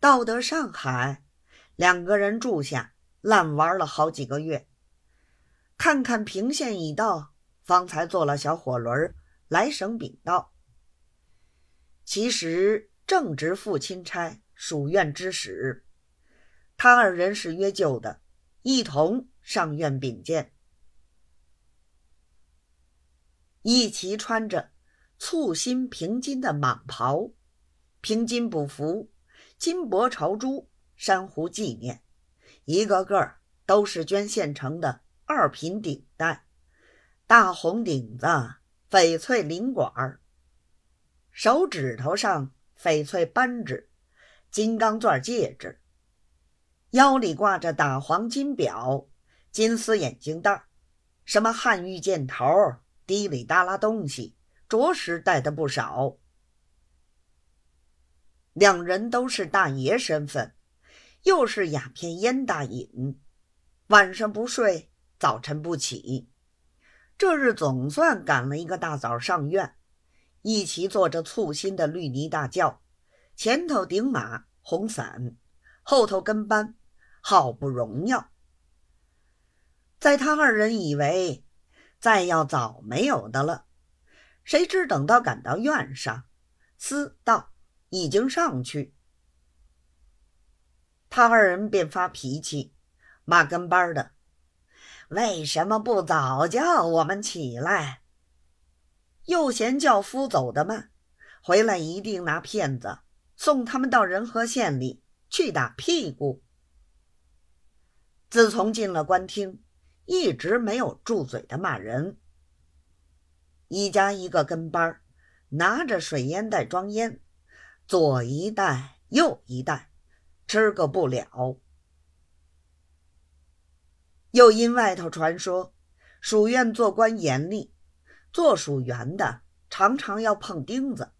到得上海，两个人住下，烂玩了好几个月。看看平县已到，方才坐了小火轮来省禀道。其实正值父亲差属院之时，他二人是约旧的，一同上院禀见。一齐穿着簇新平金的蟒袍，平金补服，金箔朝珠，珊瑚纪念，一个个都是捐县城的二品顶戴，大红顶子，翡翠领管手指头上翡翠扳指，金刚钻戒指，腰里挂着打黄金表，金丝眼镜带什么汉玉箭头。滴里哒啦东西，着实带的不少。两人都是大爷身份，又是鸦片烟大瘾，晚上不睡，早晨不起。这日总算赶了一个大早上院，一齐坐着簇新的绿泥大轿，前头顶马红伞，后头跟班，好不荣耀。在他二人以为。再要早没有的了，谁知等到赶到院上，思道已经上去，他二人便发脾气，骂跟班的：“为什么不早叫我们起来？又嫌轿夫走得慢，回来一定拿骗子送他们到仁和县里去打屁股。”自从进了官厅。一直没有住嘴的骂人。一家一个跟班拿着水烟袋装烟，左一袋右一袋，吃个不了。又因外头传说，署院做官严厉，做署员的常常要碰钉子，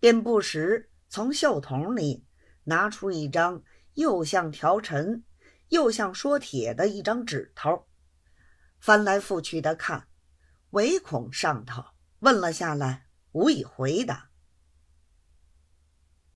便不时从袖筒里拿出一张又像条陈又像说帖的一张纸头。翻来覆去的看，唯恐上头问了下来，无以回答。